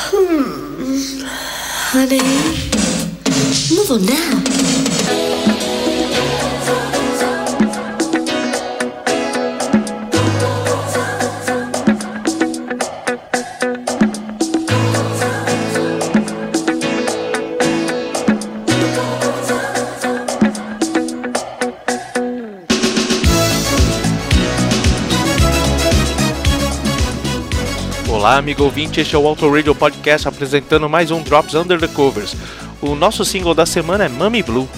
Hmm. Honey, move on now. Olá, amigo ouvinte, este é o Auto Radio Podcast apresentando mais um Drops Under the Covers. O nosso single da semana é Mummy Blue,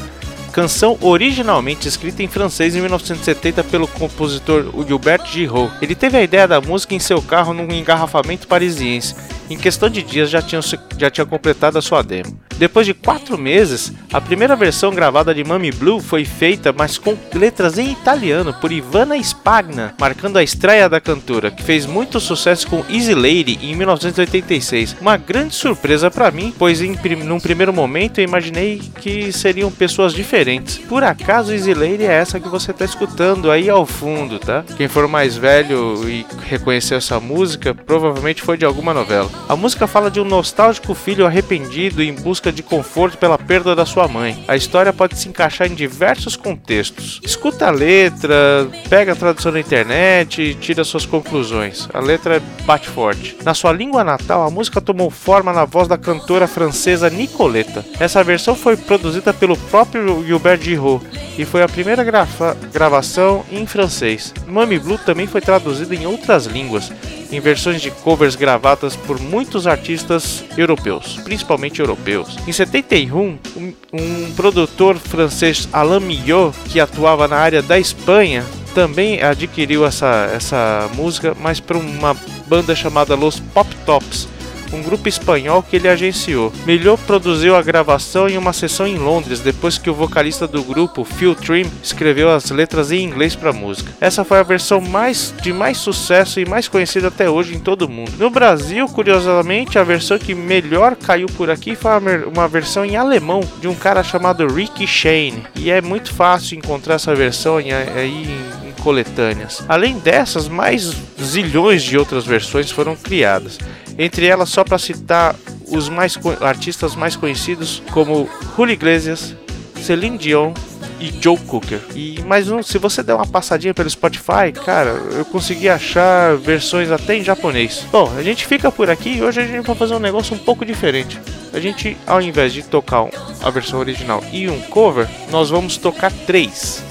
canção originalmente escrita em francês em 1970 pelo compositor Gilbert Giraud. Ele teve a ideia da música em seu carro num engarrafamento parisiense. Em questão de dias já tinha, já tinha completado a sua demo. Depois de quatro meses, a primeira versão gravada de Mummy Blue foi feita, mas com letras em italiano, por Ivana Spagna, marcando a estreia da cantora, que fez muito sucesso com Easy Lady em 1986. Uma grande surpresa para mim, pois em prim num primeiro momento eu imaginei que seriam pessoas diferentes. Por acaso Easy Lady é essa que você está escutando aí ao fundo, tá? Quem for mais velho e reconhecer essa música, provavelmente foi de alguma novela. A música fala de um nostálgico filho arrependido em busca de conforto pela perda da sua mãe. A história pode se encaixar em diversos contextos. Escuta a letra, pega a tradução na internet e tira suas conclusões. A letra bate forte. Na sua língua natal, a música tomou forma na voz da cantora francesa Nicoletta. Essa versão foi produzida pelo próprio Gilbert Giraud e foi a primeira grava gravação em francês. Mummy Blue também foi traduzida em outras línguas, em versões de covers gravadas por muitos artistas europeus, principalmente europeus. Em 71, um, um produtor francês Alain Millot, que atuava na área da Espanha, também adquiriu essa, essa música, mas para uma banda chamada Los Pop Tops um grupo espanhol que ele agenciou. Melhor produziu a gravação em uma sessão em Londres, depois que o vocalista do grupo, Phil Trim, escreveu as letras em inglês para a música. Essa foi a versão mais de mais sucesso e mais conhecida até hoje em todo o mundo. No Brasil, curiosamente, a versão que melhor caiu por aqui foi uma versão em alemão de um cara chamado Ricky Shane, e é muito fácil encontrar essa versão aí em, em coletâneas. Além dessas, mais zilhões de outras versões foram criadas. Entre elas, só para citar os mais artistas mais conhecidos, como Julio Iglesias, Celine Dion e Joe Cooker. E mais um, se você der uma passadinha pelo Spotify, cara, eu consegui achar versões até em japonês. Bom, a gente fica por aqui e hoje a gente vai fazer um negócio um pouco diferente. A gente, ao invés de tocar a versão original e um cover, nós vamos tocar três,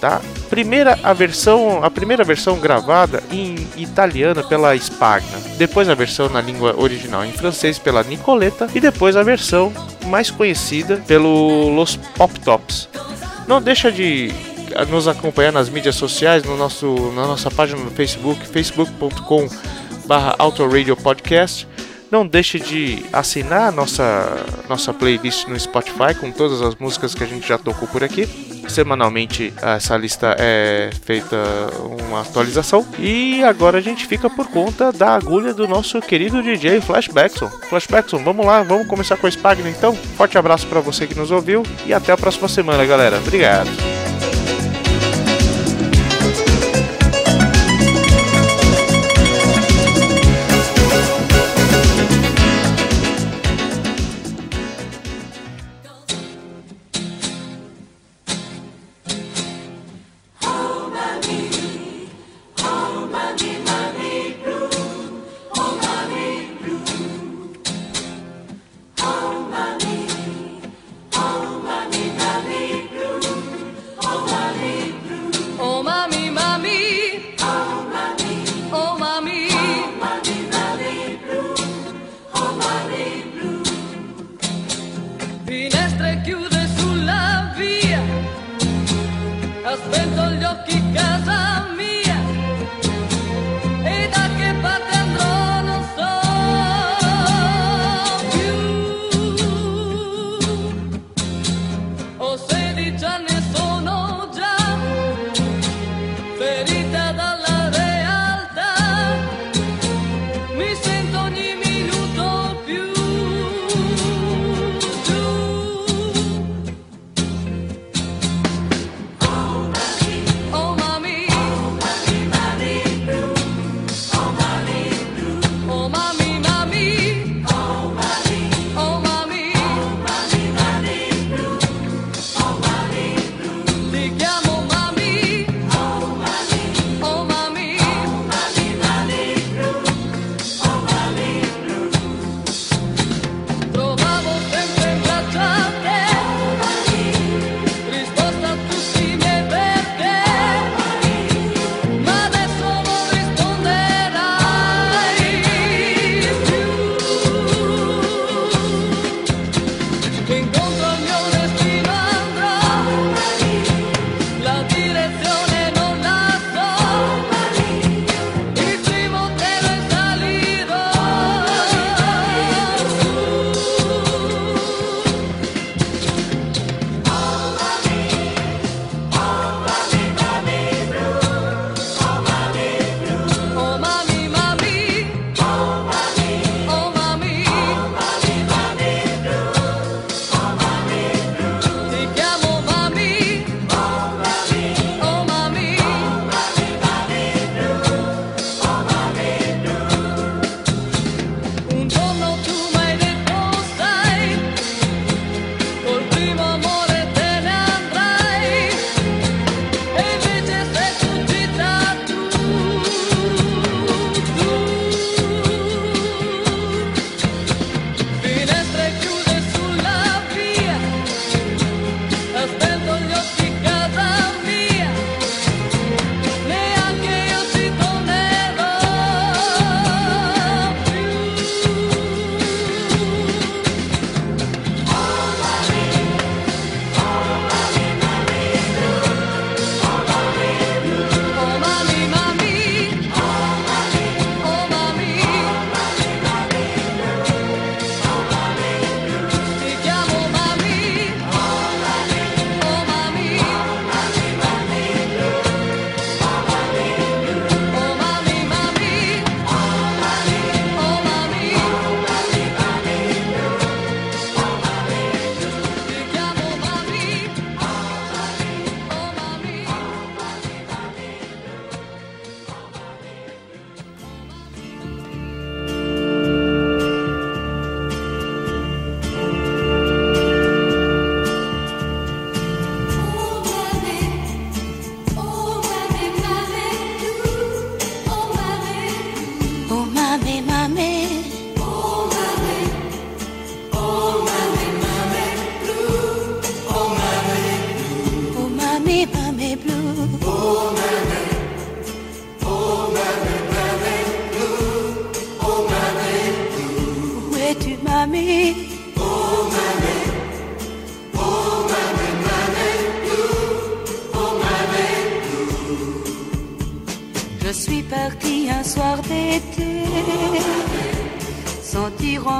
tá? Primeira a versão, a primeira versão gravada em italiano pela Spagna, depois a versão na língua original em francês pela Nicoletta e depois a versão mais conhecida pelo Los Pop Tops. Não deixa de nos acompanhar nas mídias sociais, no nosso, na nossa página no Facebook, facebook.com barra Podcast. Não deixe de assinar nossa, nossa playlist no Spotify com todas as músicas que a gente já tocou por aqui. Semanalmente essa lista é feita uma atualização. E agora a gente fica por conta da agulha do nosso querido DJ Flashbackson. Flashbackson, vamos lá, vamos começar com a Spagna então. Forte abraço para você que nos ouviu e até a próxima semana, galera. Obrigado.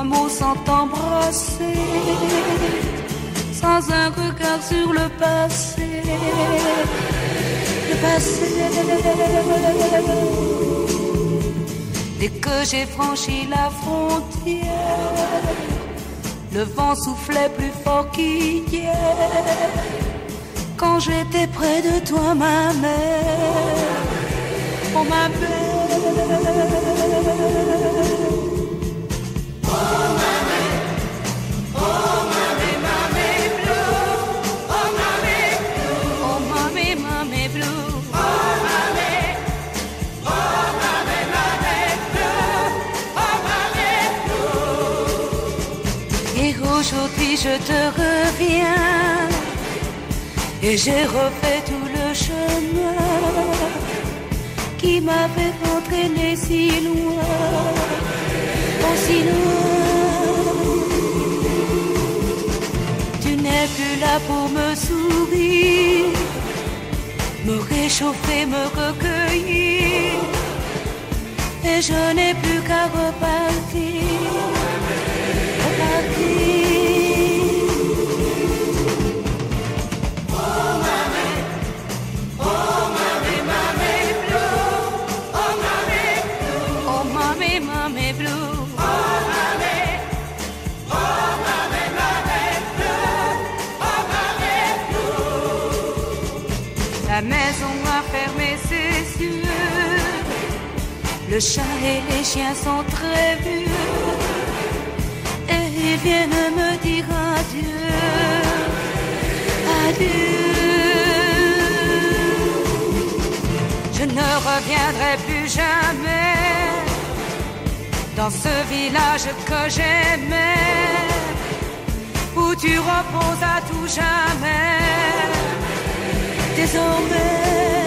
Sans dire un mot, sans t'embrasser. Sans un regard sur le passé. Le passé. Dès que j'ai franchi la frontière, le vent soufflait plus fort qu'hier. Quand j'étais près de toi, ma mère, oh ma belle. Aujourd'hui je te reviens. Et j'ai refait tout le chemin qui m'avait entraîné si loin, aussi loin. Tu n'es plus là pour me sourire, me réchauffer, me recueillir, et je n'ai plus qu'à repartir. Le chat et les chiens sont très vieux et ils viennent me dire adieu, adieu. Je ne reviendrai plus jamais dans ce village que j'aimais, où tu reposes à tout jamais. Este tes envers.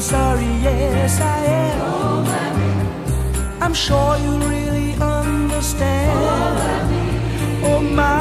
Sorry, yes I am. Oh, Mary. I'm sure you really understand. Oh, Mary. oh my.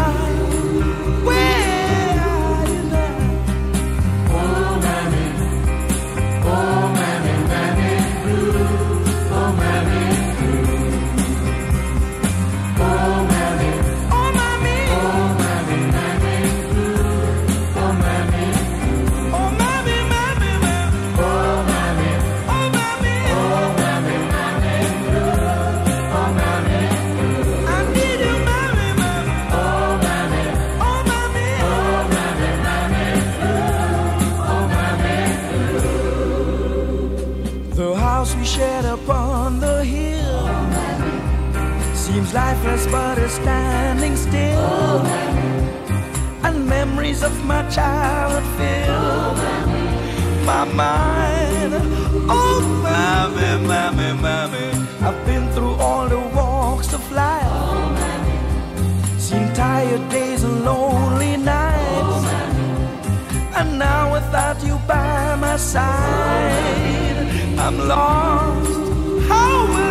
Seems lifeless but is standing still. And memories of my childhood fill my mind. Oh, mammy, mammy, mammy. I've been through all the walks of life. Seen tired days and lonely nights. And now without you by my side, I'm lost. How will